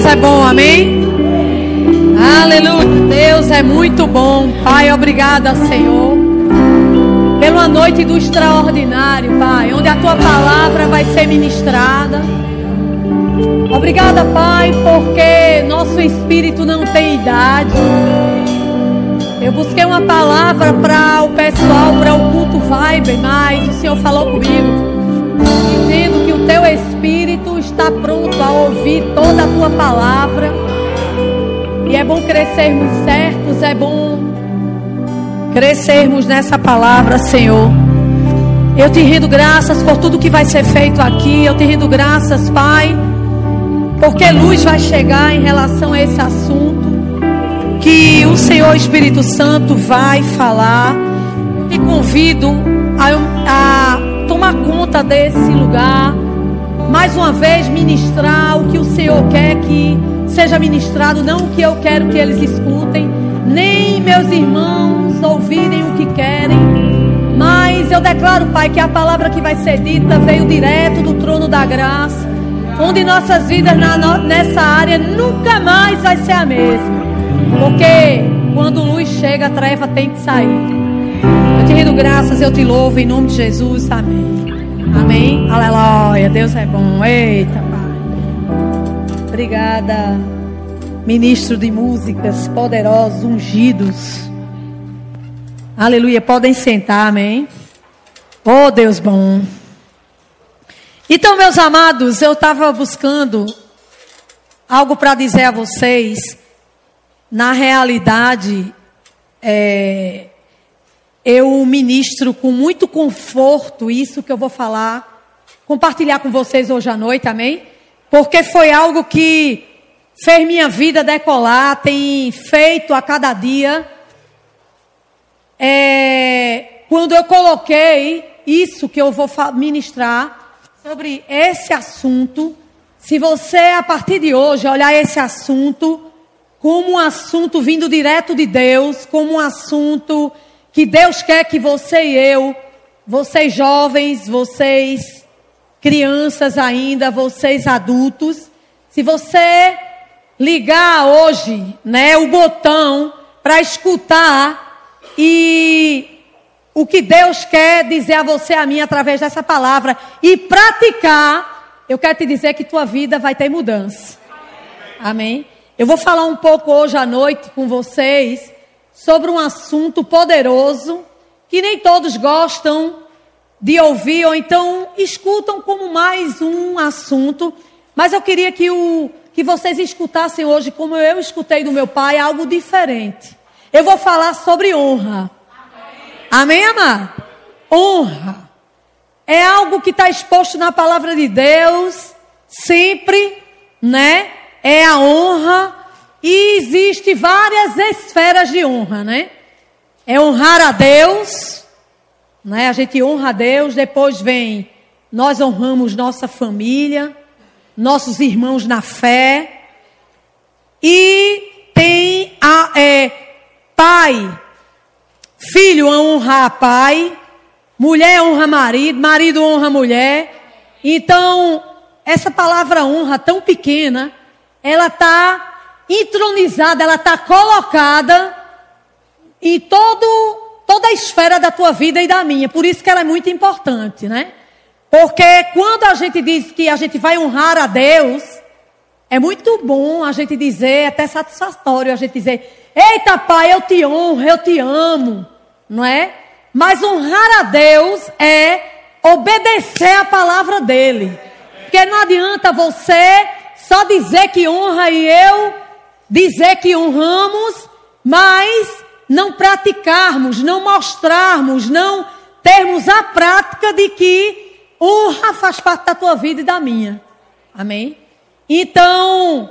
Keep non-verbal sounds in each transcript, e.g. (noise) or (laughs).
Deus é bom, amém? Aleluia. Deus é muito bom. Pai, obrigada, Senhor. Pela noite do extraordinário, Pai, onde a tua palavra vai ser ministrada. Obrigada, Pai, porque nosso espírito não tem idade. Eu busquei uma palavra para o pessoal, para o culto Vibe, mas o Senhor falou comigo dizendo que o teu espírito está pronto a ouvir toda a tua palavra. E é bom crescermos certos, é bom crescermos nessa palavra, Senhor. Eu te rendo graças por tudo que vai ser feito aqui. Eu te rendo graças, Pai, porque luz vai chegar em relação a esse assunto. Que o Senhor Espírito Santo vai falar. Te convido a, a tomar conta desse lugar. Mais uma vez, ministrar o que o Senhor quer que seja ministrado, não o que eu quero que eles escutem, nem meus irmãos ouvirem o que querem. Mas eu declaro, Pai, que a palavra que vai ser dita veio direto do trono da graça, onde nossas vidas na, nessa área nunca mais vai ser a mesma. Porque quando luz chega, a treva tem que sair. Eu te rendo graças, eu te louvo em nome de Jesus. Amém. Amém. Aleluia. Deus é bom. Eita, Pai. Obrigada. Ministro de músicas poderosos, ungidos. Aleluia. Podem sentar, amém. Oh, Deus bom. Então, meus amados, eu estava buscando algo para dizer a vocês. Na realidade, é, eu ministro com muito conforto isso que eu vou falar, compartilhar com vocês hoje à noite, amém? Porque foi algo que fez minha vida decolar, tem feito a cada dia. É, quando eu coloquei isso que eu vou ministrar sobre esse assunto, se você a partir de hoje olhar esse assunto como um assunto vindo direto de Deus, como um assunto que Deus quer que você e eu, vocês jovens, vocês crianças ainda, vocês adultos, se você ligar hoje, né, o botão para escutar e o que Deus quer dizer a você a mim através dessa palavra e praticar, eu quero te dizer que tua vida vai ter mudança. Amém. Eu vou falar um pouco hoje à noite com vocês sobre um assunto poderoso que nem todos gostam de ouvir ou então escutam como mais um assunto, mas eu queria que, o, que vocês escutassem hoje, como eu escutei do meu pai, algo diferente. Eu vou falar sobre honra. Amém, Amém amar? Honra. É algo que está exposto na palavra de Deus, sempre, né? É a honra e existe várias esferas de honra, né? É honrar a Deus, né? A gente honra a Deus, depois vem nós honramos nossa família, nossos irmãos na fé. E tem a é, pai, filho honra pai, mulher honra marido, marido honra mulher. Então, essa palavra honra tão pequena, ela está entronizada, ela está colocada em todo, toda a esfera da tua vida e da minha. Por isso que ela é muito importante, né? Porque quando a gente diz que a gente vai honrar a Deus, é muito bom a gente dizer, é até satisfatório a gente dizer: Eita, Pai, eu te honro, eu te amo, não é? Mas honrar a Deus é obedecer a palavra dele. Porque não adianta você só dizer que honra e eu dizer que honramos, mas não praticarmos, não mostrarmos, não termos a prática de que honra faz parte da tua vida e da minha. Amém? Então,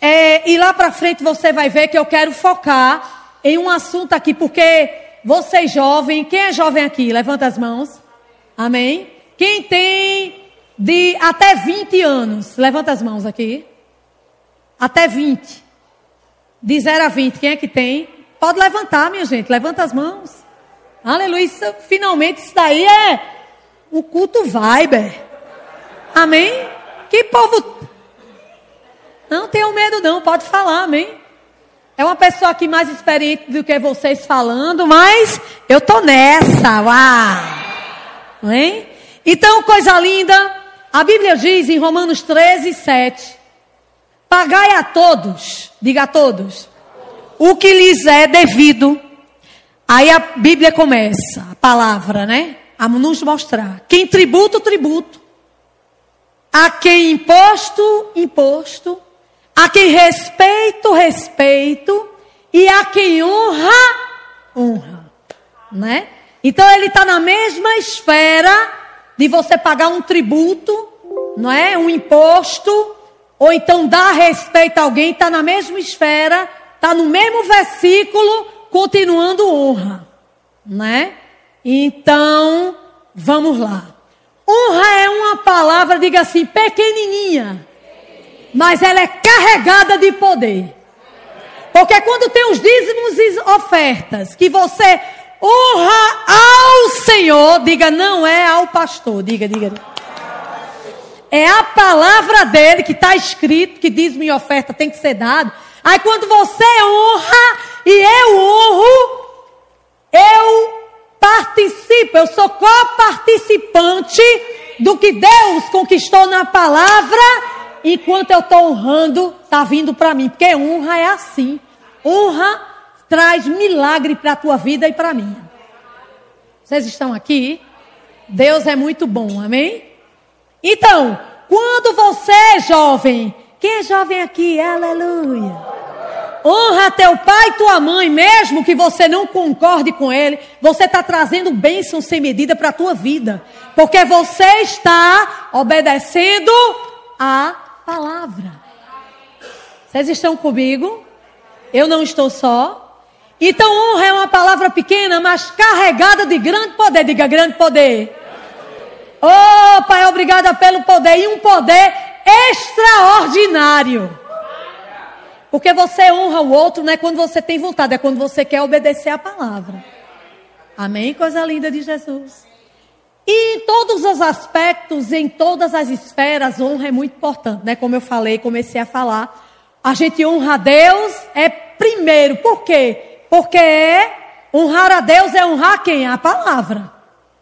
é, e lá para frente você vai ver que eu quero focar em um assunto aqui, porque vocês jovem, quem é jovem aqui? Levanta as mãos. Amém? Quem tem de até 20 anos? Levanta as mãos aqui. Até 20. De 0 a 20, quem é que tem? Pode levantar, minha gente. Levanta as mãos. Aleluia. Isso, finalmente, isso daí é o culto Viber. Amém? Que povo. Não tenham medo, não, pode falar, amém? É uma pessoa aqui mais experiente do que vocês falando, mas eu tô nessa, uau! Hein? Então, coisa linda, a Bíblia diz em Romanos 13, 7: Pagai a todos, diga a todos, o que lhes é devido. Aí a Bíblia começa, a palavra, né? A nos mostrar. Quem tributo, tributo. A quem imposto, imposto. A quem respeito, respeito. E a quem honra, honra. Né? Então ele está na mesma esfera de você pagar um tributo, não é? Um imposto, ou então dar respeito a alguém, está na mesma esfera está no mesmo versículo, continuando honra, né? Então, vamos lá. Honra é uma palavra, diga assim, pequenininha, mas ela é carregada de poder. Porque quando tem os dízimos e ofertas, que você honra ao Senhor, diga, não é ao pastor, diga, diga. É a palavra dele que está escrito que dízimo e oferta tem que ser dado. Aí quando você honra e eu honro, eu participo, eu sou co-participante do que Deus conquistou na palavra, enquanto eu estou honrando, está vindo para mim. Porque honra é assim. Honra traz milagre para a tua vida e para mim. Vocês estão aqui? Deus é muito bom, amém? Então, quando você, jovem, quem é jovem aqui? Aleluia. Honra teu pai e tua mãe, mesmo que você não concorde com ele, você está trazendo bênção sem medida para a tua vida. Porque você está obedecendo a palavra. Vocês estão comigo? Eu não estou só. Então, honra é uma palavra pequena, mas carregada de grande poder. Diga grande poder. Oh, Pai, obrigada pelo poder. E um poder extraordinário. Porque você honra o outro não é quando você tem vontade, é quando você quer obedecer a palavra. Amém? Coisa linda de Jesus. E em todos os aspectos, em todas as esferas, honra é muito importante, né? Como eu falei, comecei a falar. A gente honra a Deus é primeiro. Por quê? Porque honrar a Deus é honrar quem? A palavra,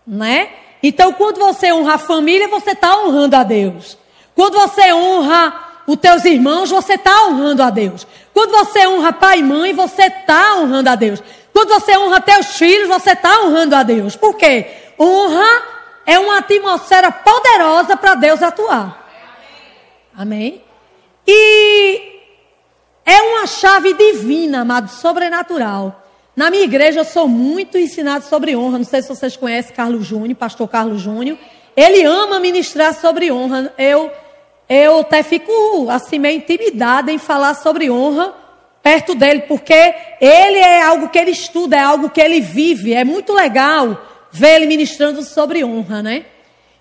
né? Então, quando você honra a família, você está honrando a Deus. Quando você honra os teus irmãos, você está honrando a Deus. Quando você honra pai e mãe, você está honrando a Deus. Quando você honra teus filhos, você está honrando a Deus. Por quê? Honra é uma atmosfera poderosa para Deus atuar. Amém? E é uma chave divina, amado, sobrenatural. Na minha igreja eu sou muito ensinado sobre honra. Não sei se vocês conhecem Carlos Júnior, pastor Carlos Júnior. Ele ama ministrar sobre honra. Eu eu até fico assim meio intimidada em falar sobre honra perto dele, porque ele é algo que ele estuda, é algo que ele vive. É muito legal ver ele ministrando sobre honra, né?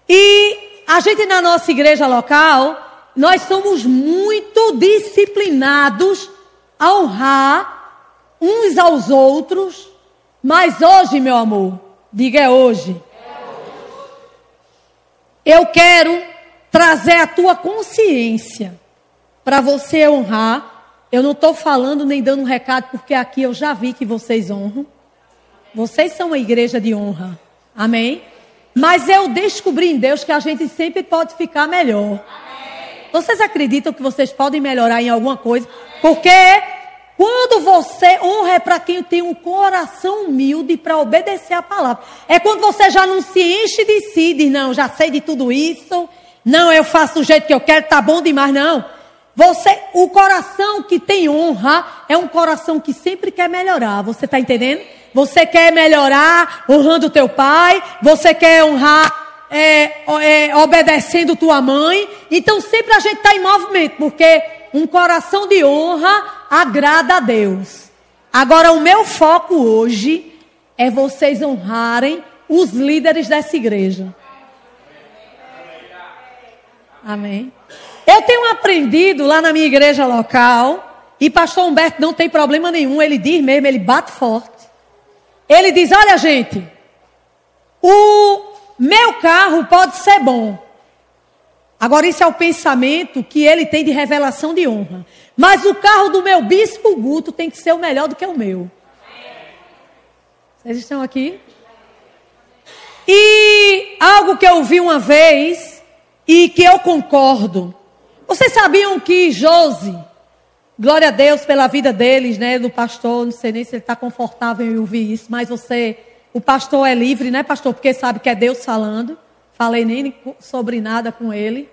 E a gente na nossa igreja local, nós somos muito disciplinados a honrar uns aos outros, mas hoje, meu amor, diga é hoje. Eu quero trazer a tua consciência para você honrar. Eu não estou falando nem dando um recado, porque aqui eu já vi que vocês honram. Vocês são uma igreja de honra. Amém? Mas eu descobri em Deus que a gente sempre pode ficar melhor. Vocês acreditam que vocês podem melhorar em alguma coisa? Porque quando você honra é para quem tem um coração humilde para obedecer a palavra. É quando você já não se enche de si, diz, não, já sei de tudo isso, não, eu faço do jeito que eu quero, tá bom demais, não. Você, o coração que tem honra é um coração que sempre quer melhorar. Você está entendendo? Você quer melhorar honrando teu pai. Você quer honrar é, é, obedecendo tua mãe. Então sempre a gente está em movimento, porque um coração de honra agrada a Deus. Agora o meu foco hoje é vocês honrarem os líderes dessa igreja. Amém. Eu tenho aprendido lá na minha igreja local, e pastor Humberto não tem problema nenhum, ele diz mesmo, ele bate forte. Ele diz: Olha, gente, o meu carro pode ser bom. Agora, isso é o pensamento que ele tem de revelação de honra. Mas o carro do meu bispo Guto tem que ser o melhor do que o meu. Vocês estão aqui? E algo que eu vi uma vez e que eu concordo. Vocês sabiam que Josi, glória a Deus pela vida deles, né, do pastor, não sei nem se ele está confortável em ouvir isso, mas você, o pastor é livre, né, pastor, porque sabe que é Deus falando. Falei nem sobre nada com ele,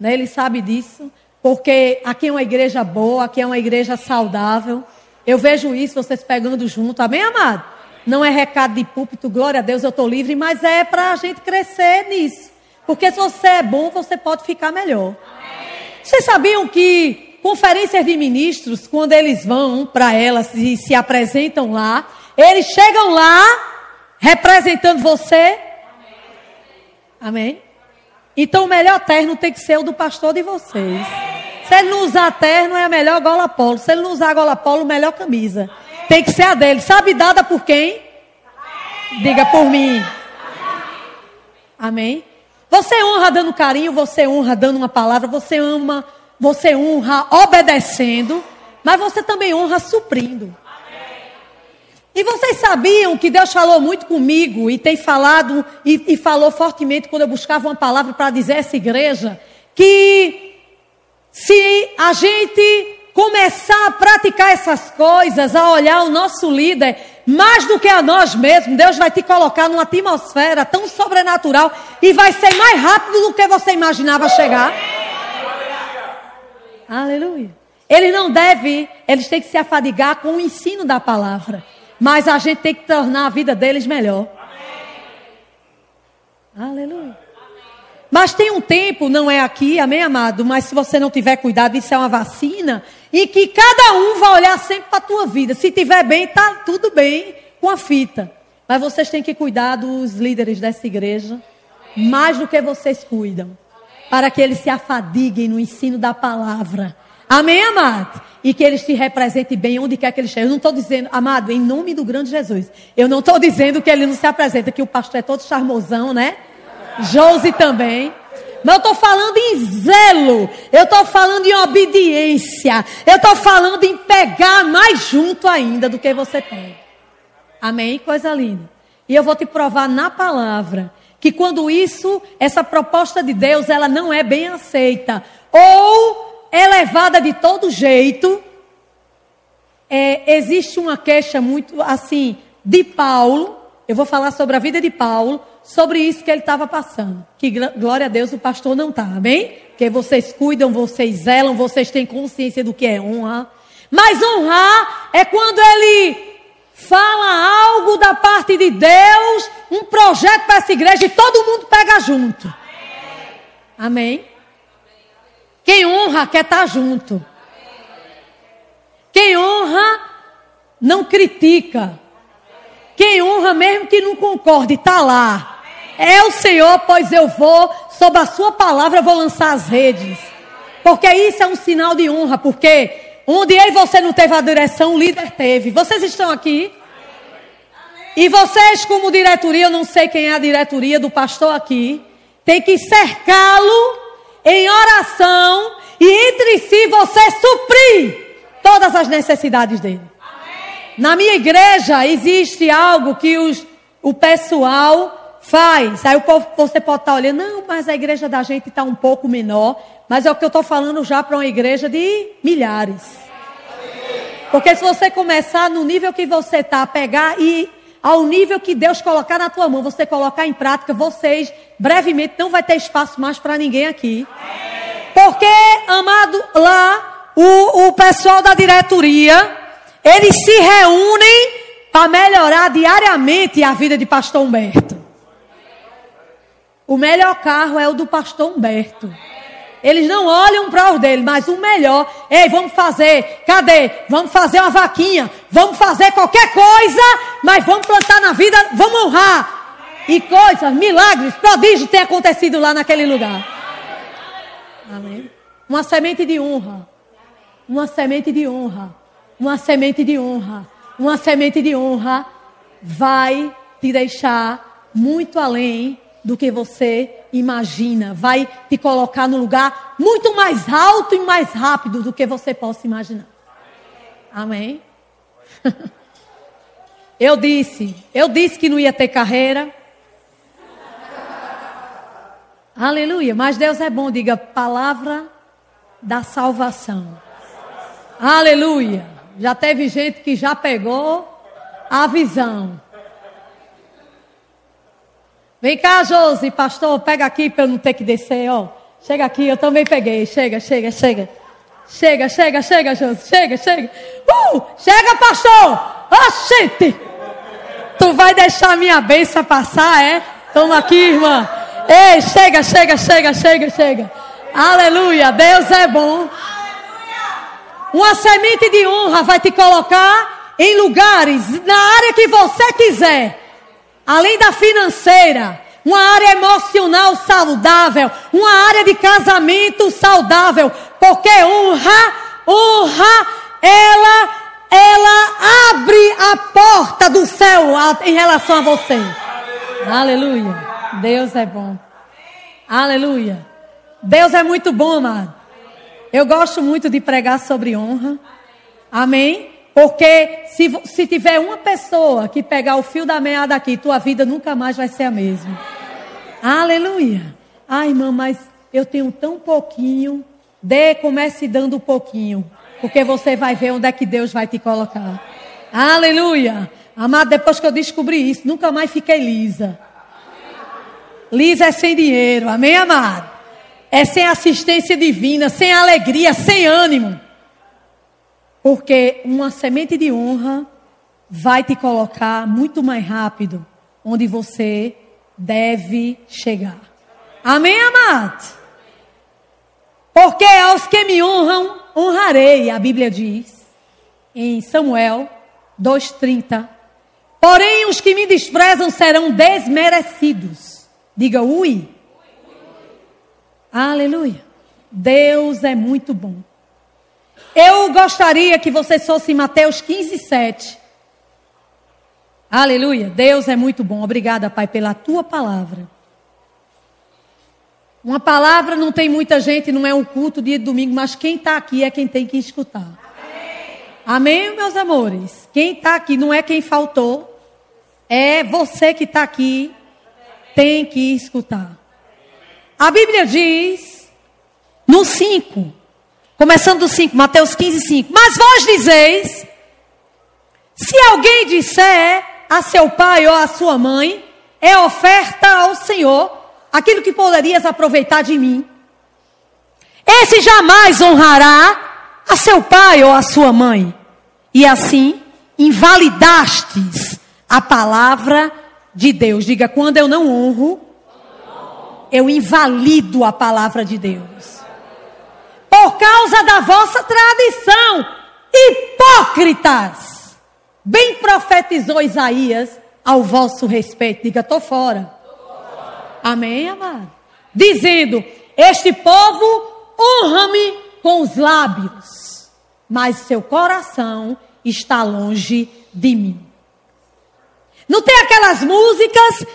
né, ele sabe disso, porque aqui é uma igreja boa, aqui é uma igreja saudável. Eu vejo isso, vocês pegando junto, amém, amado? Não é recado de púlpito, glória a Deus, eu estou livre, mas é para a gente crescer nisso. Porque se você é bom, você pode ficar melhor. Vocês sabiam que conferências de ministros, quando eles vão para elas e se apresentam lá, eles chegam lá representando você? Amém? Então o melhor terno tem que ser o do pastor de vocês. Se ele não usar terno, é a melhor gola polo. Se ele não usar gola polo, melhor camisa. Tem que ser a dele. Sabe dada por quem? Diga por mim. Amém? Você honra dando carinho, você honra dando uma palavra, você ama, você honra obedecendo, mas você também honra suprindo. E vocês sabiam que Deus falou muito comigo e tem falado e, e falou fortemente quando eu buscava uma palavra para dizer a essa igreja que se a gente começar a praticar essas coisas, a olhar o nosso líder mais do que a nós mesmos, Deus vai te colocar numa atmosfera tão sobrenatural e vai ser mais rápido do que você imaginava chegar. Aleluia. Ele não deve, eles têm que se afadigar com o ensino da palavra. Mas a gente tem que tornar a vida deles melhor. Aleluia. Mas tem um tempo, não é aqui, amém, amado? Mas se você não tiver cuidado, isso é uma vacina. E que cada um vai olhar sempre para a tua vida. Se tiver bem, tá tudo bem com a fita. Mas vocês têm que cuidar dos líderes dessa igreja. Mais do que vocês cuidam. Para que eles se afadiguem no ensino da palavra. Amém, amado? E que eles te representem bem onde quer que eles estejam. Eu não estou dizendo, amado, em nome do grande Jesus. Eu não estou dizendo que ele não se apresenta, que o pastor é todo charmosão, né? Josi também. Mas eu estou falando em zelo. Eu estou falando em obediência. Eu estou falando em pegar mais junto ainda do que você tem. Amém? Coisa linda. E eu vou te provar na palavra que quando isso, essa proposta de Deus, ela não é bem aceita. Ou é levada de todo jeito. É, existe uma queixa muito assim de Paulo. Eu vou falar sobre a vida de Paulo, sobre isso que ele estava passando. Que glória a Deus o pastor não está, amém? Porque vocês cuidam, vocês zelam, vocês têm consciência do que é honra. Mas honrar é quando ele fala algo da parte de Deus, um projeto para essa igreja e todo mundo pega junto. Amém? Quem honra quer estar junto. Quem honra não critica. Quem honra, mesmo que não concorde, está lá. É o Senhor, pois eu vou, sob a sua palavra, eu vou lançar as redes. Porque isso é um sinal de honra, porque onde eu e você não teve a direção, o líder teve. Vocês estão aqui? E vocês, como diretoria, eu não sei quem é a diretoria do pastor aqui, tem que cercá-lo em oração e entre si você suprir todas as necessidades dele. Amém. Na minha igreja existe algo que os, o pessoal faz. Aí o povo, você pode estar olhando, não, mas a igreja da gente está um pouco menor. Mas é o que eu estou falando já para uma igreja de milhares. Porque se você começar no nível que você está, pegar e ao nível que Deus colocar na tua mão, você colocar em prática, vocês brevemente não vai ter espaço mais para ninguém aqui. Porque, amado, lá o, o pessoal da diretoria, eles se reúnem para melhorar diariamente a vida de pastor Humberto. O melhor carro é o do pastor Humberto. Eles não olham para os dele, mas o melhor, ei, vamos fazer, cadê? Vamos fazer uma vaquinha, vamos fazer qualquer coisa, mas vamos plantar na vida, vamos honrar. E coisas, milagres, prodígios têm acontecido lá naquele lugar. Amém. Uma semente de honra. Uma semente de honra. Uma semente de honra. Uma semente de honra vai te deixar muito além do que você imagina. Vai te colocar no lugar muito mais alto e mais rápido do que você possa imaginar. Amém? (laughs) Eu disse, eu disse que não ia ter carreira. Aleluia. Mas Deus é bom, diga palavra da salvação. Aleluia. Já teve gente que já pegou a visão. Vem cá, Josi, pastor, pega aqui para eu não ter que descer, ó. Chega aqui, eu também peguei. Chega, chega, chega. Chega, chega, chega, Josi. Chega, chega. Uh! Chega, pastor! Oxente! Tu vai deixar minha bênção passar, é? Toma aqui, irmã. Ei, chega, chega, chega, chega, chega. Aleluia. Deus é bom. Uma semente de honra vai te colocar em lugares, na área que você quiser. Além da financeira, uma área emocional saudável, uma área de casamento saudável, porque honra, honra, ela, ela abre a porta do céu em relação a você. Aleluia. Aleluia. Deus é bom. Aleluia. Deus é muito bom, amado. Eu gosto muito de pregar sobre honra. Amém? Porque se, se tiver uma pessoa que pegar o fio da meada aqui, tua vida nunca mais vai ser a mesma. Aleluia. Ai, irmã, mas eu tenho tão pouquinho. Dê, comece dando um pouquinho. Porque você vai ver onde é que Deus vai te colocar. Aleluia. Amado, depois que eu descobri isso, nunca mais fiquei lisa. Lisa é sem dinheiro. Amém, amado? É sem assistência divina, sem alegria, sem ânimo. Porque uma semente de honra vai te colocar muito mais rápido onde você deve chegar. Amém, amados? Porque aos que me honram, honrarei, a Bíblia diz, em Samuel 2,30. Porém, os que me desprezam serão desmerecidos. Diga, ui. Aleluia. Deus é muito bom. Eu gostaria que você fosse em Mateus 15, 7. Aleluia. Deus é muito bom. Obrigada, Pai, pela tua palavra. Uma palavra não tem muita gente, não é um culto dia de domingo, mas quem está aqui é quem tem que escutar. Amém, Amém meus amores? Quem está aqui não é quem faltou, é você que está aqui, tem que escutar. A Bíblia diz, no 5, Começando do 5, Mateus 15, 5. Mas vós dizeis: se alguém disser a seu pai ou a sua mãe, é oferta ao Senhor, aquilo que poderias aproveitar de mim. Esse jamais honrará a seu pai ou a sua mãe. E assim, invalidastes a palavra de Deus. Diga, quando eu não honro, eu invalido a palavra de Deus por causa da vossa tradição. Hipócritas! Bem profetizou Isaías ao vosso respeito. Diga, estou fora. Amém, amado? Dizendo: Este povo honra-me com os lábios, mas seu coração está longe de mim. Não tem aquelas músicas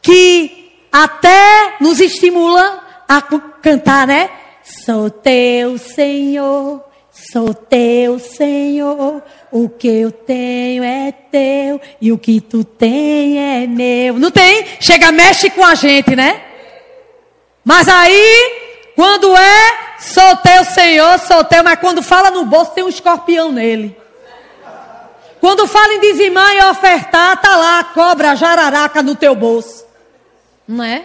que até nos estimulam a cantar, né? Sou teu Senhor, sou teu Senhor. O que eu tenho é teu e o que tu tem é meu. Não tem? Chega, mexe com a gente, né? Mas aí, quando é, sou teu Senhor, sou teu, mas quando fala no bolso tem um escorpião nele. Quando fala em dizimar e ofertar, tá lá a cobra, a jararaca no teu bolso. Não é?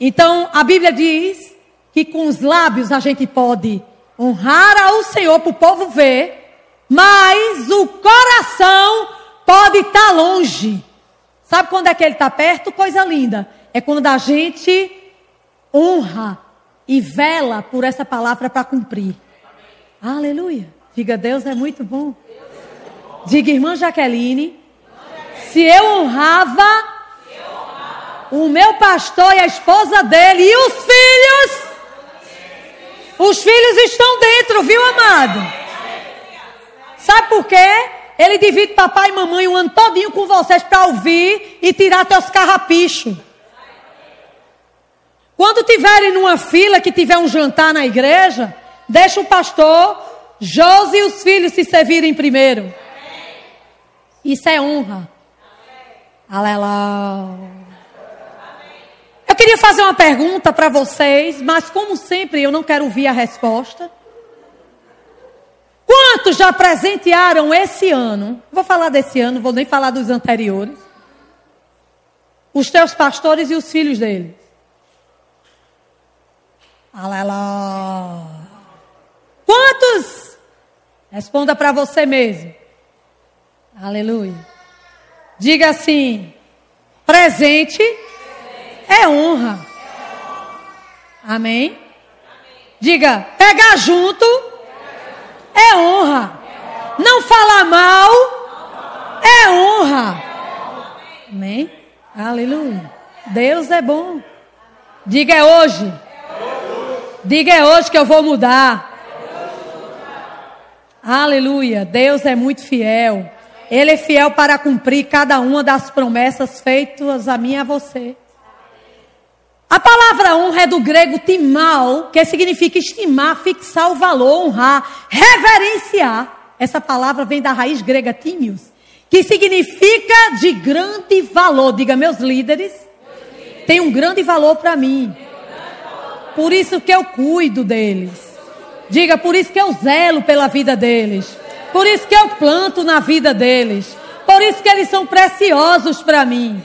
Então, a Bíblia diz que com os lábios a gente pode honrar ao Senhor para o povo ver, mas o coração pode estar tá longe. Sabe quando é que ele está perto? Coisa linda. É quando a gente honra e vela por essa palavra para cumprir. Aleluia. Diga, Deus é muito bom. Diga, irmã Jaqueline, se eu honrava o meu pastor e a esposa dele e os filhos, os filhos estão dentro, viu, amado? Sabe por quê? Ele divide papai e mamãe um ano todinho com vocês para ouvir e tirar teus carrapichos. Quando tiverem numa fila que tiver um jantar na igreja, deixa o pastor Josi e os filhos se servirem primeiro. Isso é honra. Aleluia. Eu queria fazer uma pergunta para vocês, mas como sempre eu não quero ouvir a resposta. Quantos já presentearam esse ano? Vou falar desse ano, vou nem falar dos anteriores. Os teus pastores e os filhos deles. Aleluia. Quantos? Responda para você mesmo. Aleluia. Diga assim: presente é honra. Amém? Diga, pegar junto é honra. Não falar mal é honra. Amém? Aleluia. Deus é bom. Diga é hoje. Diga é hoje que eu vou mudar. Aleluia. Deus é muito fiel. Ele é fiel para cumprir cada uma das promessas feitas a mim e a você. A palavra honra é do grego timal, que significa estimar, fixar o valor, honrar, reverenciar. Essa palavra vem da raiz grega timius, que significa de grande valor. Diga, meus líderes, tem um grande valor para mim. Por isso que eu cuido deles. Diga, por isso que eu zelo pela vida deles. Por isso que eu planto na vida deles. Por isso que eles são preciosos para mim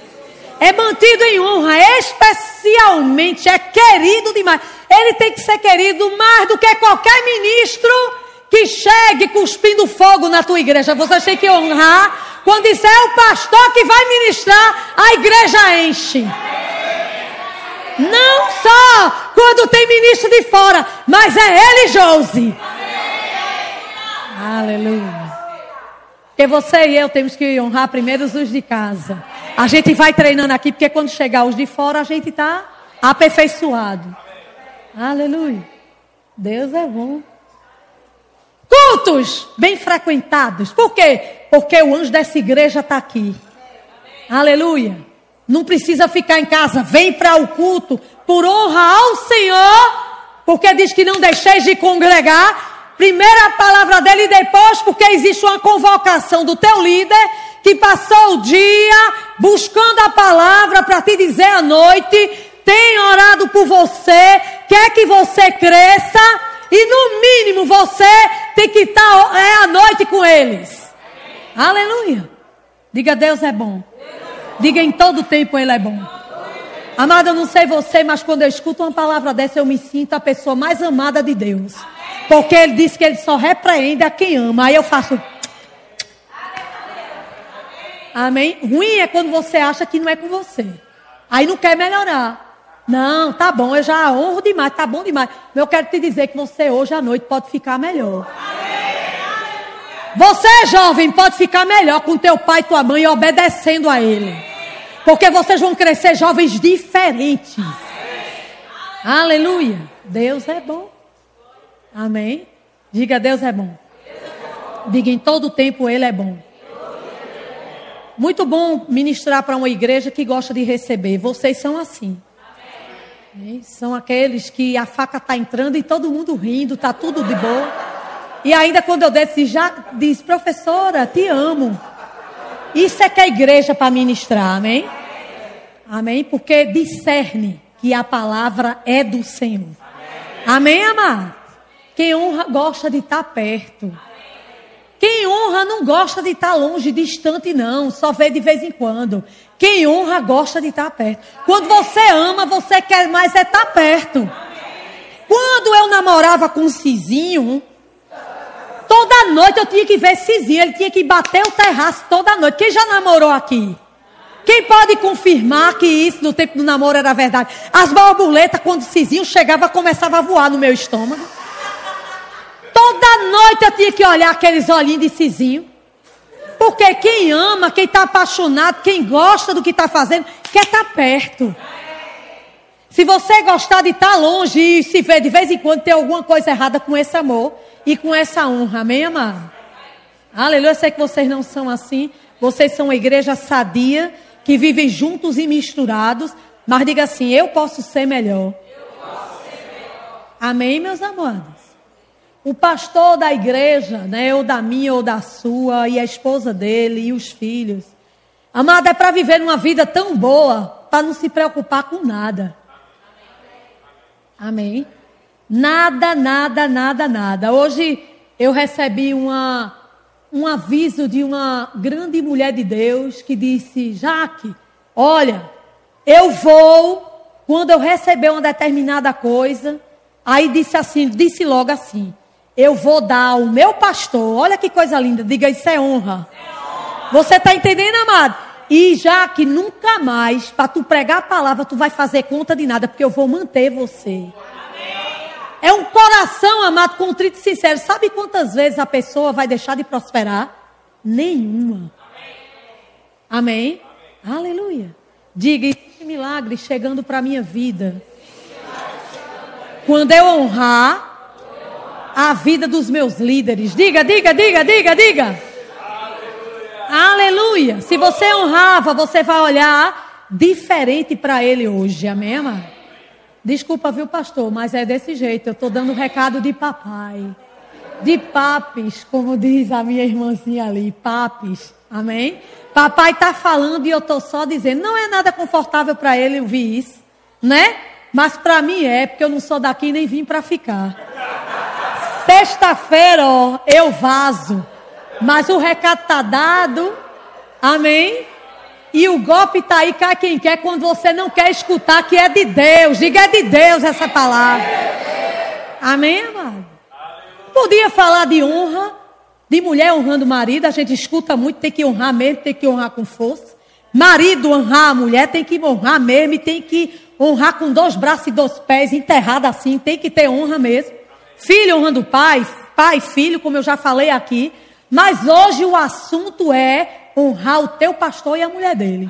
é mantido em honra, especialmente é querido demais. Ele tem que ser querido mais do que qualquer ministro que chegue cuspindo fogo na tua igreja. Você tem que honrar. Quando isso é o pastor que vai ministrar, a igreja enche. Não só quando tem ministro de fora, mas é ele, Josi. Aleluia. Porque você e eu temos que honrar primeiro os de casa. A gente vai treinando aqui, porque quando chegar os de fora, a gente está aperfeiçoado. Aleluia. Deus é bom. Cultos bem frequentados. Por quê? Porque o anjo dessa igreja está aqui. Aleluia. Não precisa ficar em casa. Vem para o culto por honra ao Senhor. Porque diz que não deixeis de congregar Primeiro a palavra dele e depois porque existe uma convocação do teu líder que passou o dia buscando a palavra para te dizer à noite, tem orado por você, quer que você cresça e no mínimo você tem que estar tá, é à noite com eles. Aleluia. Diga Deus é bom. Diga em todo tempo ele é bom. Amada, eu não sei você, mas quando eu escuto uma palavra dessa, eu me sinto a pessoa mais amada de Deus. Porque ele disse que ele só repreende a quem ama. Aí eu faço. Amém? Ruim é quando você acha que não é com você. Aí não quer melhorar. Não, tá bom, eu já honro demais, tá bom demais. Mas eu quero te dizer que você hoje à noite pode ficar melhor. Você, jovem, pode ficar melhor com teu pai e tua mãe obedecendo a ele. Porque vocês vão crescer jovens diferentes. Aleluia. Deus é bom. Amém? Diga, Deus é bom. Diga, em todo tempo Ele é bom. Muito bom ministrar para uma igreja que gosta de receber. Vocês são assim. Amém. São aqueles que a faca está entrando e todo mundo rindo, está tudo de boa. E ainda quando eu desce, já diz, professora, te amo. Isso é que é a igreja para ministrar, amém? Amém? Porque discerne que a palavra é do Senhor. Amém, amado? Quem honra gosta de estar perto. Quem honra não gosta de estar longe, distante, não. Só vê de vez em quando. Quem honra gosta de estar perto. Quando você ama, você quer mais é estar perto. Quando eu namorava com o Cizinho, toda noite eu tinha que ver Cizinho. Ele tinha que bater o terraço toda noite. Quem já namorou aqui? Quem pode confirmar que isso no tempo do namoro era verdade? As borboletas, quando o Cizinho chegava, começava a voar no meu estômago. Toda noite eu tinha que olhar aqueles olhinhos de Cizinho. Porque quem ama, quem está apaixonado, quem gosta do que está fazendo, quer estar tá perto. Se você gostar de estar tá longe e se ver de vez em quando, tem alguma coisa errada com esse amor e com essa honra. Amém, amado? Aleluia. Eu sei que vocês não são assim. Vocês são uma igreja sadia, que vivem juntos e misturados. Mas diga assim: eu posso ser melhor. Amém, meus amados? O pastor da igreja, né, ou da minha ou da sua, e a esposa dele e os filhos. Amado, é para viver numa vida tão boa, para não se preocupar com nada. Amém? Nada, nada, nada, nada. Hoje eu recebi uma, um aviso de uma grande mulher de Deus que disse: Jaque, olha, eu vou, quando eu receber uma determinada coisa, aí disse assim, disse logo assim: eu vou dar ao meu pastor, olha que coisa linda, diga isso é honra. Você está entendendo, amado? E já que nunca mais, para tu pregar a palavra, tu vai fazer conta de nada, porque eu vou manter você. É um coração, amado, contrito e sincero. Sabe quantas vezes a pessoa vai deixar de prosperar? Nenhuma. Amém? Amém? Aleluia. Diga, existe milagre chegando para a minha vida. Quando eu honrar a vida dos meus líderes. Diga, diga, diga, diga, diga. Aleluia. Se você honrava, você vai olhar diferente para ele hoje. Amém, amado? Desculpa, viu, pastor, mas é desse jeito. Eu estou dando recado de papai. De papis, como diz a minha irmãzinha ali. Papis. Amém? Papai está falando e eu estou só dizendo. Não é nada confortável para ele ouvir isso, né? Mas para mim é, porque eu não sou daqui nem vim para ficar. Sexta-feira, ó, eu vazo. Mas o recado está dado. Amém? E o golpe está aí, cai quem quer, quando você não quer escutar que é de Deus. Diga, é de Deus essa palavra. Amém, amado? Podia falar de honra, de mulher honrando o marido. A gente escuta muito, tem que honrar mesmo, tem que honrar com força. Marido honrar a mulher, tem que honrar mesmo, e tem que honrar com dois braços e dois pés, enterrado assim, tem que ter honra mesmo. Filho honrando o pai, pai, filho, como eu já falei aqui. Mas hoje o assunto é honrar o teu pastor e a mulher dele.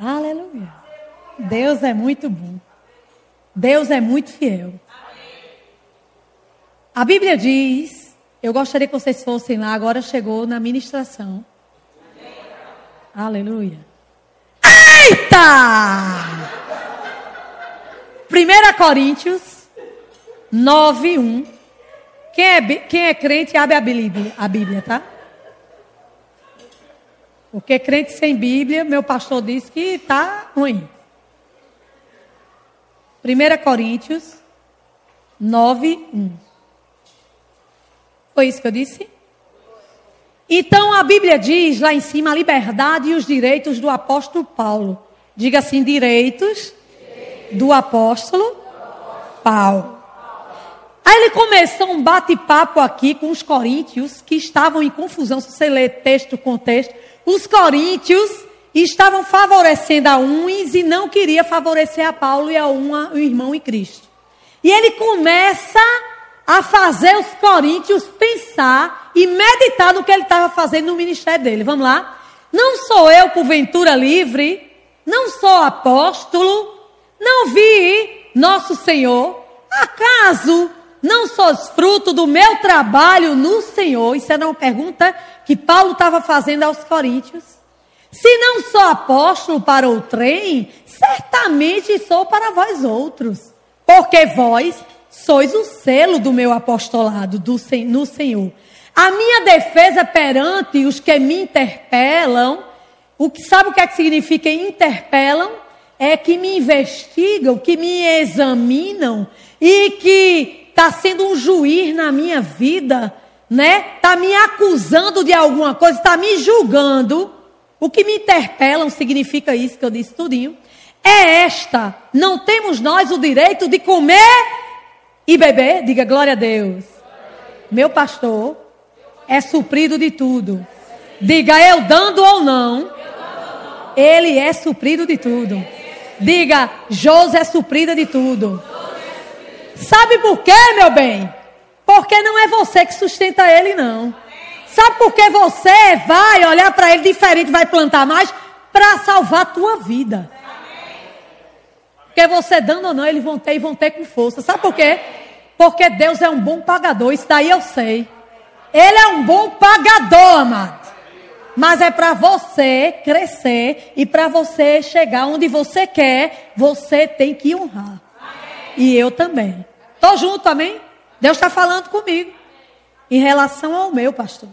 Amém. Aleluia. Deus é muito bom. Deus é muito fiel. A Bíblia diz, eu gostaria que vocês fossem lá, agora chegou na ministração. Aleluia. Eita! 1 Coríntios 9, 1. Quem é, quem é crente, abre a Bíblia, a Bíblia, tá? Porque crente sem Bíblia, meu pastor disse que está ruim. 1 Coríntios 9, 1. Foi isso que eu disse? Então a Bíblia diz lá em cima a liberdade e os direitos do apóstolo Paulo. Diga assim: direitos do apóstolo Paulo. Aí ele começou um bate-papo aqui com os coríntios que estavam em confusão. Se você ler texto com texto, os coríntios estavam favorecendo a uns e não queria favorecer a Paulo e a um, o irmão em Cristo. E ele começa a fazer os coríntios pensar e meditar no que ele estava fazendo no ministério dele. Vamos lá? Não sou eu, porventura, livre, não sou apóstolo, não vi nosso Senhor. Acaso não sou fruto do meu trabalho no Senhor? Isso era uma pergunta que Paulo estava fazendo aos Coríntios. Se não sou apóstolo para o trem, certamente sou para vós outros, porque vós sois o selo do meu apostolado do, no Senhor. A minha defesa perante os que me interpelam, o que sabe o que, é que significa interpelam? É que me investigam, que me examinam e que está sendo um juiz na minha vida, né? Está me acusando de alguma coisa, está me julgando. O que me interpelam significa isso que eu disse tudinho. É esta. Não temos nós o direito de comer e beber? Diga glória a Deus. Meu pastor é suprido de tudo. Diga eu dando ou não. Ele é suprido de tudo. Diga, José é suprida de tudo. Sabe por quê, meu bem? Porque não é você que sustenta ele, não. Sabe por que você vai olhar para ele diferente, vai plantar mais? Para salvar a tua vida. Porque você dando ou não, eles vão ter e vão ter com força. Sabe por quê? Porque Deus é um bom pagador, isso daí eu sei. Ele é um bom pagador, amado. Mas é para você crescer e para você chegar onde você quer, você tem que honrar. E eu também. Estou junto, amém? Deus está falando comigo. Em relação ao meu pastor.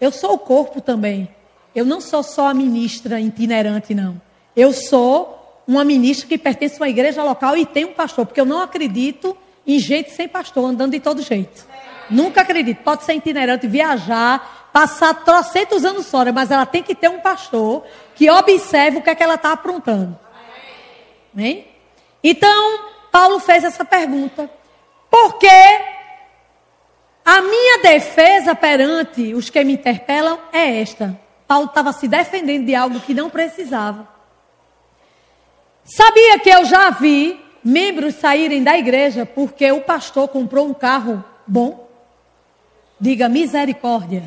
Eu sou o corpo também. Eu não sou só a ministra itinerante, não. Eu sou uma ministra que pertence a uma igreja local e tem um pastor, porque eu não acredito em gente sem pastor, andando de todo jeito. Nunca acredito. Pode ser itinerante, viajar, passar trocentos anos fora, mas ela tem que ter um pastor que observe o que é que ela está aprontando. Amém? Então, Paulo fez essa pergunta. Por que a minha defesa perante os que me interpelam é esta? Paulo estava se defendendo de algo que não precisava. Sabia que eu já vi membros saírem da igreja porque o pastor comprou um carro bom? Diga misericórdia.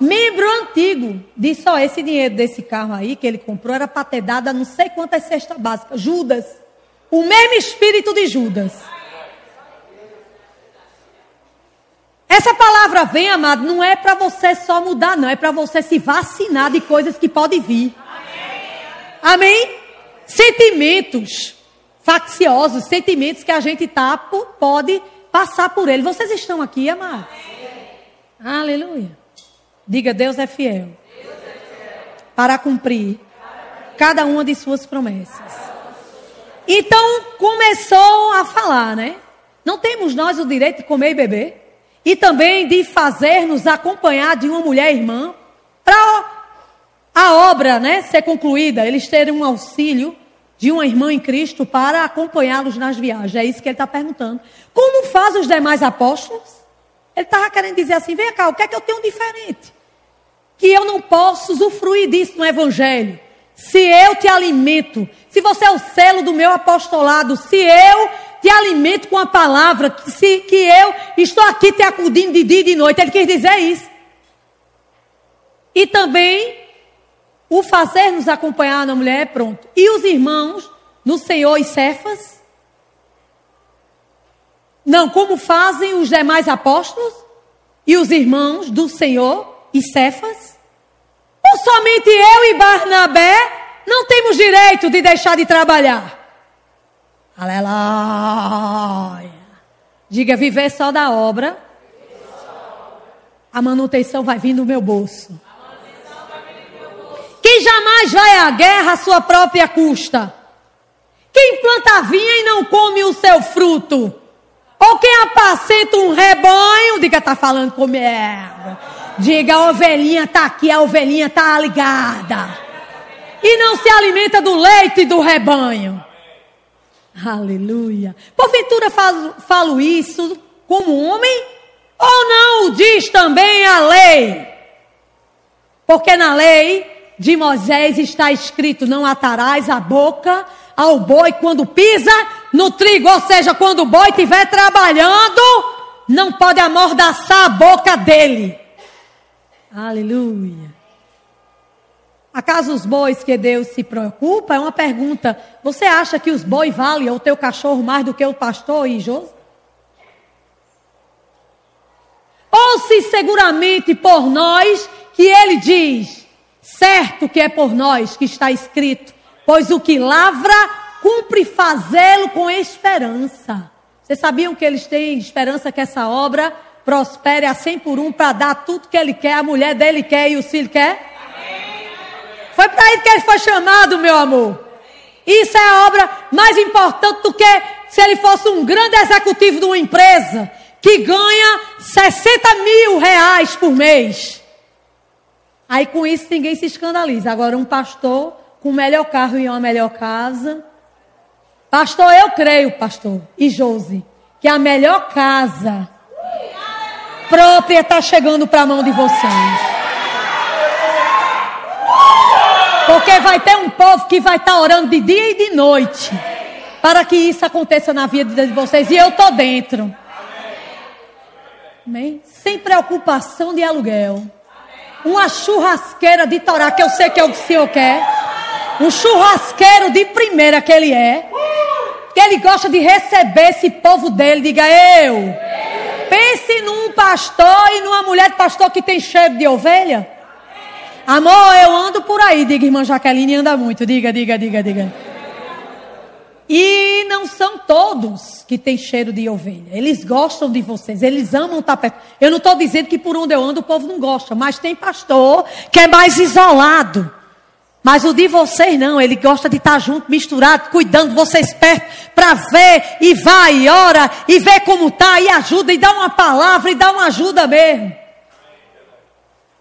Membro antigo disse: Ó, esse dinheiro desse carro aí que ele comprou era para ter dado a não sei quantas cestas básicas. Judas. O mesmo espírito de Judas. Essa palavra vem, amado, não é para você só mudar, não. É para você se vacinar de coisas que podem vir. Amém? Amém? Sentimentos facciosos, sentimentos que a gente tá, pode passar por ele. Vocês estão aqui, amados? Aleluia. Diga, Deus é fiel. Deus é fiel. Para cumprir cada uma de suas promessas. Então começou a falar, né? Não temos nós o direito de comer e beber? E também de fazer-nos acompanhar de uma mulher irmã para a obra né, ser concluída, eles terem um auxílio de uma irmã em Cristo para acompanhá-los nas viagens. É isso que ele está perguntando. Como faz os demais apóstolos? Ele estava querendo dizer assim: vem cá, o que é que eu tenho diferente? Que eu não posso usufruir disso no Evangelho. Se eu te alimento, se você é o selo do meu apostolado, se eu te alimento com a palavra, se, que eu estou aqui te acudindo de dia e de noite. Ele quis dizer isso. E também o fazer nos acompanhar na mulher, pronto. E os irmãos no Senhor e Cefas? Não, como fazem os demais apóstolos e os irmãos do Senhor e Cefas? Ou somente eu e Barnabé não temos direito de deixar de trabalhar? Aleluia. Diga, viver só da obra. A manutenção vai vir do meu bolso. Quem jamais vai à guerra à sua própria custa. Quem planta vinha e não come o seu fruto. Ou quem apacenta um rebanho, diga, está falando com merda. Diga, a ovelhinha está aqui, a ovelhinha está ligada. E não se alimenta do leite do rebanho. Aleluia. Porventura falo, falo isso como homem? Ou não diz também a lei? Porque na lei de Moisés está escrito: não atarás a boca ao boi quando pisa no trigo. Ou seja, quando o boi estiver trabalhando, não pode amordaçar a boca dele. Aleluia. Acaso os bois que Deus se preocupa? É uma pergunta. Você acha que os bois valem o teu cachorro mais do que o pastor e José? Ou se seguramente por nós que ele diz, Certo que é por nós que está escrito, pois o que lavra, cumpre fazê-lo com esperança. Vocês sabiam que eles têm esperança que essa obra prospere a 100 por um para dar tudo que ele quer, a mulher dele quer e o filho quer? Foi para isso que ele foi chamado, meu amor. Isso é a obra mais importante do que se ele fosse um grande executivo de uma empresa que ganha 60 mil reais por mês. Aí com isso ninguém se escandaliza. Agora, um pastor com o melhor carro e uma melhor casa. Pastor, eu creio, pastor, e Josi, que a melhor casa própria está chegando para a mão de vocês. Porque vai ter um povo que vai estar tá orando de dia e de noite para que isso aconteça na vida de vocês. E eu estou dentro. Amém? Sem preocupação de aluguel uma churrasqueira de Torá, que eu sei que é o que o senhor quer. Um churrasqueiro de primeira que ele é. Que ele gosta de receber esse povo dele. Diga eu. Pense num pastor e numa mulher de pastor que tem cheiro de ovelha. Amor, eu ando por aí. Diga, irmã Jaqueline, anda muito. Diga, diga, diga, diga. E não são todos que têm cheiro de ovelha. Eles gostam de vocês, eles amam estar perto. Eu não estou dizendo que por onde eu ando o povo não gosta, mas tem pastor que é mais isolado. Mas o de vocês não, ele gosta de estar junto, misturado, cuidando vocês perto, para ver e vai, e ora, e vê como tá, e ajuda, e dá uma palavra, e dá uma ajuda mesmo.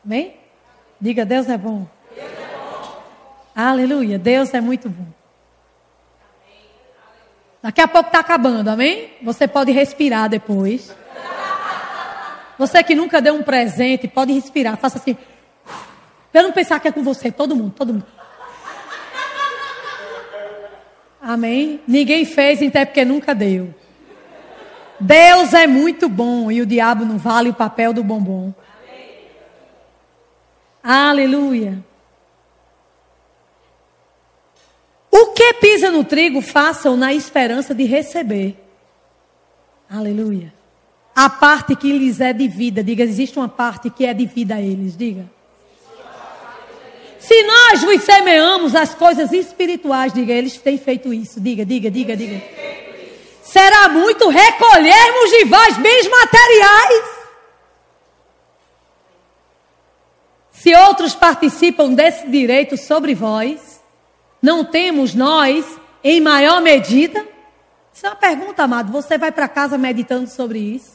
Amém? Diga, Deus é bom. Deus é bom. Aleluia, Deus é muito bom. Daqui a pouco está acabando, amém? Você pode respirar depois. Você que nunca deu um presente, pode respirar. Faça assim. Para não pensar que é com você, todo mundo, todo mundo. Amém? Ninguém fez, então é porque nunca deu. Deus é muito bom e o diabo não vale o papel do bombom. Aleluia. O que pisa no trigo, façam na esperança de receber. Aleluia. A parte que lhes é de vida. Diga, existe uma parte que é de vida a eles. Diga. Se nós vos semeamos as coisas espirituais, diga, eles têm feito isso. Diga, diga, diga, diga. Será muito recolhermos de vós bens materiais. Se outros participam desse direito sobre vós, não temos nós, em maior medida? Isso é uma pergunta, amado. Você vai para casa meditando sobre isso.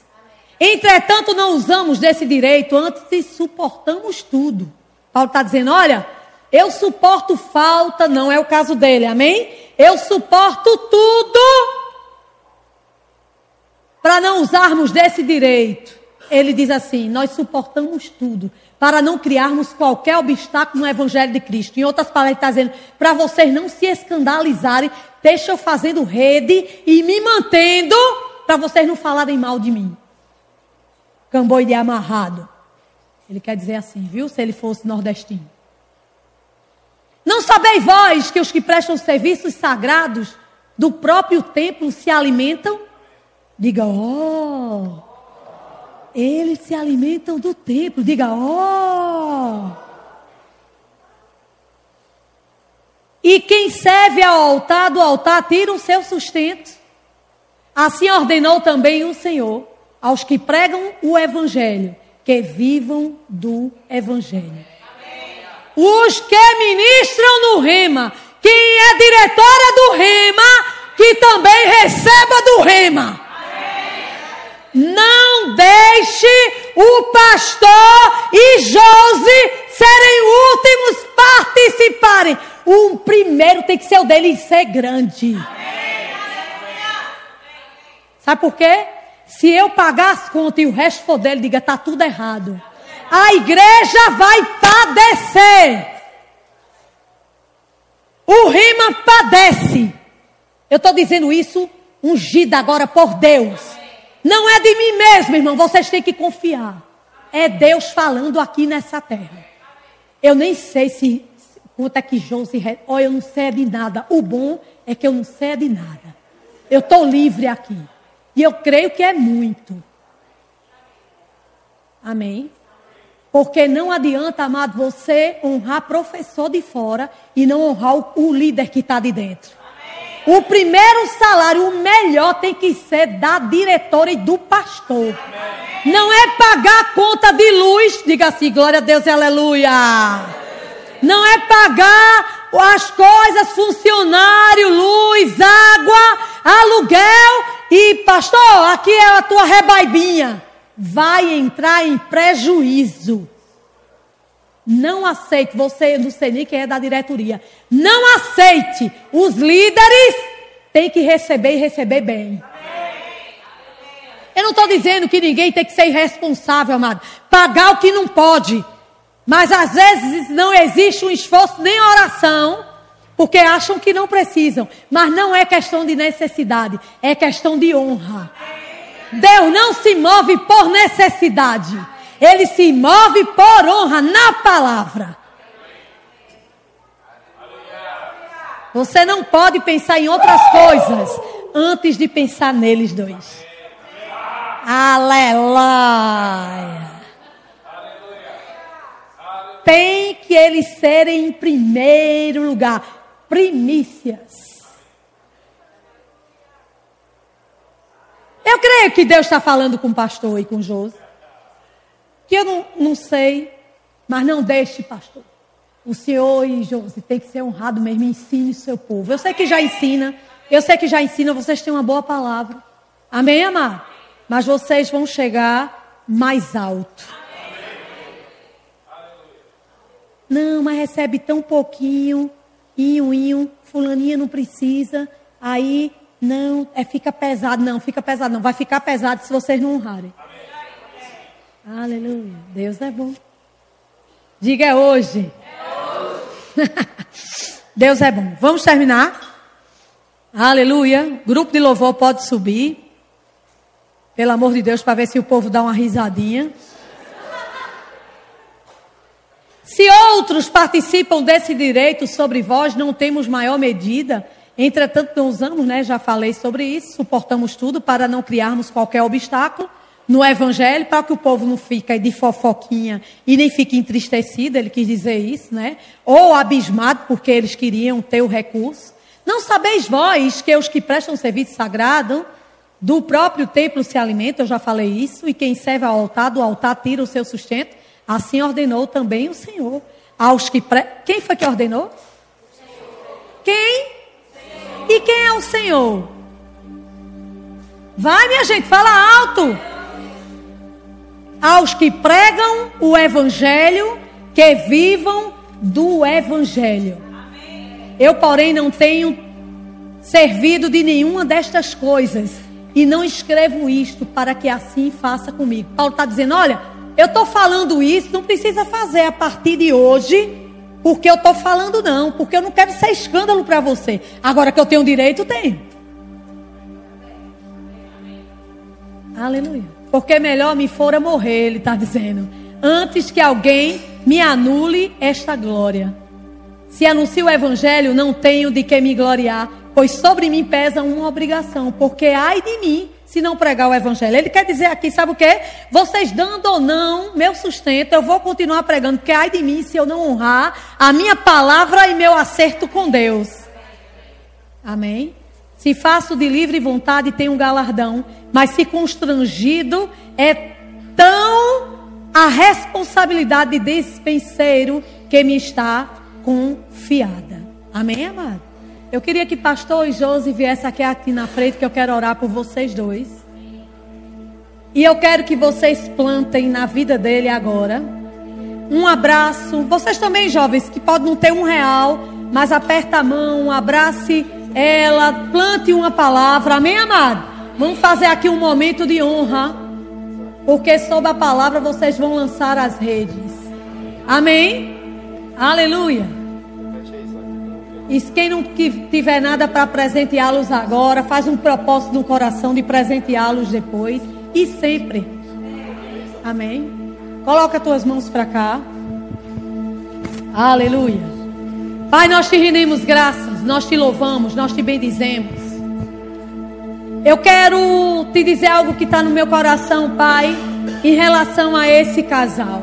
Entretanto, não usamos desse direito, antes suportamos tudo. Paulo está dizendo: olha, eu suporto falta, não é o caso dele, amém? Eu suporto tudo para não usarmos desse direito. Ele diz assim: nós suportamos tudo para não criarmos qualquer obstáculo no Evangelho de Cristo. Em outras palavras, ele está dizendo, para vocês não se escandalizarem, deixa eu fazendo rede e me mantendo, para vocês não falarem mal de mim. Camboide amarrado. Ele quer dizer assim, viu? Se ele fosse nordestino. Não sabeis vós que os que prestam serviços sagrados do próprio templo se alimentam? Diga, oh. Eles se alimentam do templo. Diga, ó. Oh. E quem serve ao altar do altar tira o seu sustento. Assim ordenou também o Senhor aos que pregam o evangelho, que vivam do evangelho. Os que ministram no rema, quem é diretora do rema, que também receba do rema. Não deixe o pastor e Josi serem últimos participarem. O primeiro tem que ser o dele e ser grande. Sabe por quê? Se eu pagar as contas e o resto for dele, diga, está tudo errado. A igreja vai padecer. O rima padece. Eu estou dizendo isso ungida agora por Deus. Não é de mim mesmo, irmão. Vocês têm que confiar. É Deus falando aqui nessa terra. Eu nem sei se quanto é que Josi. Olha, eu não sei de nada. O bom é que eu não sei de nada. Eu estou livre aqui. E eu creio que é muito. Amém? Porque não adianta, amado, você honrar professor de fora e não honrar o líder que está de dentro. O primeiro salário, o melhor, tem que ser da diretora e do pastor. Não é pagar a conta de luz, diga assim, glória a Deus e aleluia. Não é pagar as coisas, funcionário, luz, água, aluguel e pastor, aqui é a tua rebaibinha. Vai entrar em prejuízo. Não aceite, você sei nem quem é da diretoria. Não aceite. Os líderes têm que receber e receber bem. Eu não estou dizendo que ninguém tem que ser irresponsável, amado. Pagar o que não pode. Mas às vezes não existe um esforço nem oração, porque acham que não precisam. Mas não é questão de necessidade, é questão de honra. Deus não se move por necessidade. Ele se move por honra na palavra. Você não pode pensar em outras coisas antes de pensar neles dois. Aleluia. Tem que eles serem em primeiro lugar, primícias. Eu creio que Deus está falando com o pastor e com o Josi. Que eu não, não sei, mas não deixe, pastor. O senhor e Josi tem que ser honrado mesmo. Ensine o seu povo. Eu sei que já ensina. Eu sei que já ensina. Vocês têm uma boa palavra. Amém, amado? Mas vocês vão chegar mais alto. Não, mas recebe tão pouquinho. Inho, inho. Fulaninha não precisa. Aí, não, é fica pesado. Não, fica pesado. Não, vai ficar pesado se vocês não honrarem. Aleluia. Deus é bom. Diga é hoje. É (laughs) hoje. Deus é bom. Vamos terminar? Aleluia. Grupo de louvor pode subir. Pelo amor de Deus, para ver se o povo dá uma risadinha. Se outros participam desse direito sobre vós, não temos maior medida. Entretanto, não usamos, né? Já falei sobre isso. Suportamos tudo para não criarmos qualquer obstáculo no evangelho, para que o povo não fique de fofoquinha e nem fique entristecido. Ele quis dizer isso, né? Ou abismado porque eles queriam ter o recurso. Não sabeis vós que os que prestam serviço sagrado do próprio templo se alimentam, eu já falei isso, e quem serve ao altar, do altar tira o seu sustento. Assim ordenou também o Senhor. Aos que pre... Quem foi que ordenou? Quem? E quem é o Senhor? Vai, minha gente, fala alto. Aos que pregam o evangelho, que vivam do evangelho. Eu, porém, não tenho servido de nenhuma destas coisas e não escrevo isto para que assim faça comigo. Paulo está dizendo: olha, eu estou falando isso, não precisa fazer a partir de hoje, porque eu estou falando, não, porque eu não quero ser escândalo para você. Agora que eu tenho direito, tenho. Aleluia. Porque melhor me fora morrer, ele está dizendo, antes que alguém me anule esta glória. Se anuncio o evangelho, não tenho de que me gloriar, pois sobre mim pesa uma obrigação, porque ai de mim se não pregar o evangelho. Ele quer dizer aqui, sabe o que? Vocês dando ou não meu sustento, eu vou continuar pregando, porque ai de mim se eu não honrar a minha palavra e meu acerto com Deus. Amém? Se faço de livre vontade, tenho um galardão, mas se constrangido, é tão a responsabilidade de despenseiro que me está confiada. Amém, amado? Eu queria que pastor e Josi viesse aqui, aqui na frente, que eu quero orar por vocês dois. E eu quero que vocês plantem na vida dele agora. Um abraço. Vocês também, jovens, que podem não ter um real, mas aperta a mão, abrace ela, plante uma palavra. Amém, amado? Vamos fazer aqui um momento de honra. Porque sob a palavra vocês vão lançar as redes. Amém? Aleluia. E quem não tiver nada para presenteá-los agora, faz um propósito no coração de presenteá-los depois e sempre. Amém. Coloca tuas mãos para cá. Aleluia. Pai, nós te rendemos graças, nós te louvamos, nós te bendizemos. Eu quero te dizer algo que está no meu coração, Pai, em relação a esse casal.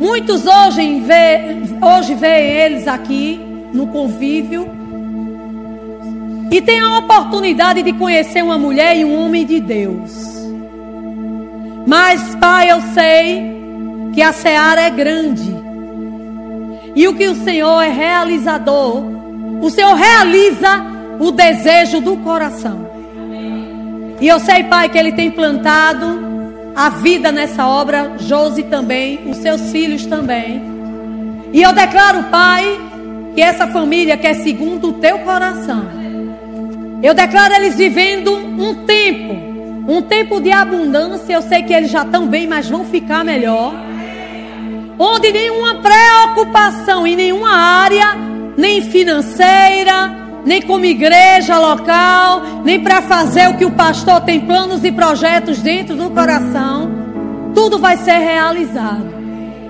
Muitos hoje vê, hoje veem eles aqui no convívio e tem a oportunidade de conhecer uma mulher e um homem de Deus. Mas, Pai, eu sei que a seara é grande e o que o Senhor é realizador, o Senhor realiza o desejo do coração. E eu sei, Pai, que Ele tem plantado a vida nessa obra, Josi também, os seus filhos também. E eu declaro, Pai, que essa família que é segundo o teu coração. Eu declaro eles vivendo um tempo, um tempo de abundância. Eu sei que eles já estão bem, mas vão ficar melhor. Onde nenhuma preocupação em nenhuma área, nem financeira, nem como igreja local, nem para fazer o que o pastor tem planos e projetos dentro do coração. Tudo vai ser realizado.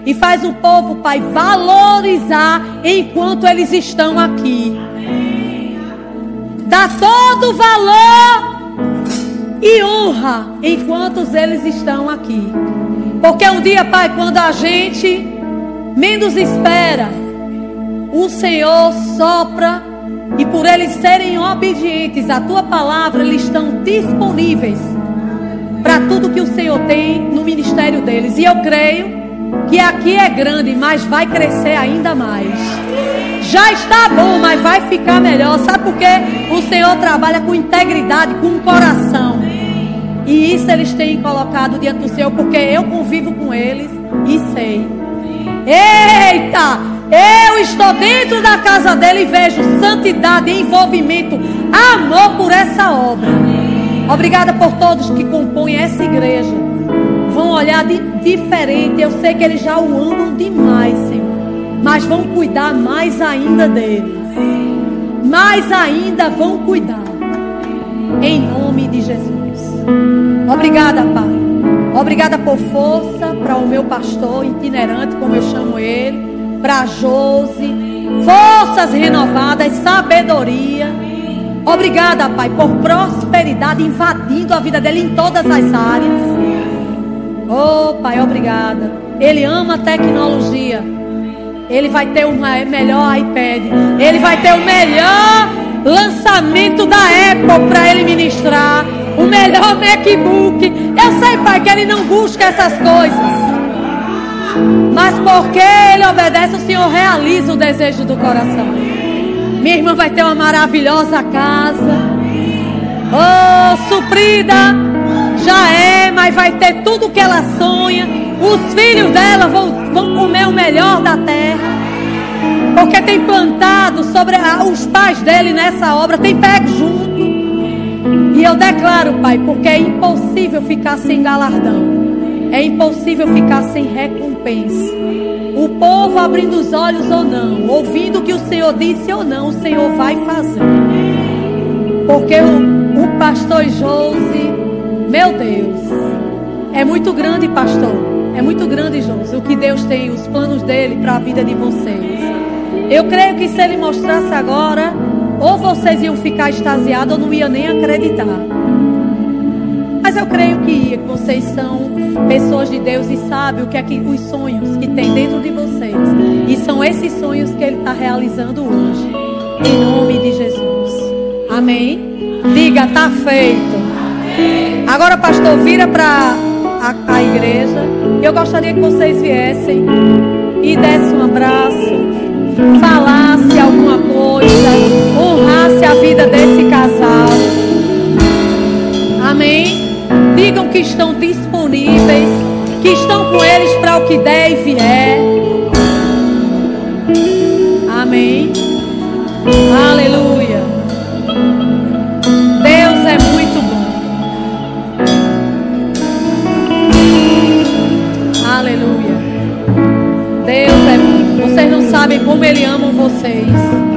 E faz o povo, Pai, valorizar enquanto eles estão aqui. Dá todo valor e honra enquanto eles estão aqui. Porque um dia, Pai, quando a gente menos espera, o Senhor sopra E por eles serem obedientes à tua palavra, eles estão disponíveis para tudo que o Senhor tem no ministério deles. E eu creio que aqui é grande, mas vai crescer ainda mais. Já está bom, mas vai ficar melhor. Sabe por quê? O Senhor trabalha com integridade, com coração. E isso eles têm colocado diante do Senhor, porque eu convivo com eles e sei. Eita! Eu estou dentro da casa dele e vejo santidade, envolvimento, amor por essa obra. Obrigada por todos que compõem essa igreja. Vão olhar de diferente. Eu sei que eles já o amam demais, Senhor. Mas vão cuidar mais ainda deles. Mais ainda vão cuidar. Em nome de Jesus. Obrigada, Pai. Obrigada por força para o meu pastor itinerante, como eu chamo ele para Josi, forças renovadas, sabedoria. Obrigada, Pai, por prosperidade invadindo a vida dele em todas as áreas. Oh, Pai, obrigada. Ele ama tecnologia. Ele vai ter o melhor iPad. Ele vai ter o melhor lançamento da Apple para ele ministrar. O melhor MacBook. Eu sei, Pai, que ele não busca essas coisas. Mas porque ele obedece, o Senhor realiza o desejo do coração. Minha irmã vai ter uma maravilhosa casa. Oh, suprida. Já é, mas vai ter tudo que ela sonha. Os filhos dela vão, vão comer o melhor da terra. Porque tem plantado sobre a, os pais dele nessa obra, tem pego junto. E eu declaro, Pai, porque é impossível ficar sem galardão. É impossível ficar sem recompensa. O povo abrindo os olhos ou não, ouvindo o que o Senhor disse ou não, o Senhor vai fazer. Porque o, o pastor Josi, meu Deus, é muito grande, pastor. É muito grande, Josi, o que Deus tem, os planos dele para a vida de vocês. Eu creio que se ele mostrasse agora, ou vocês iam ficar extasiados ou não iam nem acreditar. Mas eu creio que vocês são pessoas de Deus e sabem o que é que os sonhos que tem dentro de vocês. E são esses sonhos que Ele está realizando hoje. Em nome de Jesus. Amém? Diga, está feito. Agora, pastor, vira para a, a igreja. Eu gostaria que vocês viessem e dessem um abraço, falasse alguma coisa, honrasse a vida desse casal. Amém? Digam que estão disponíveis, que estão com eles para o que der e vier. Amém. Aleluia. Sabem como Ele ama vocês.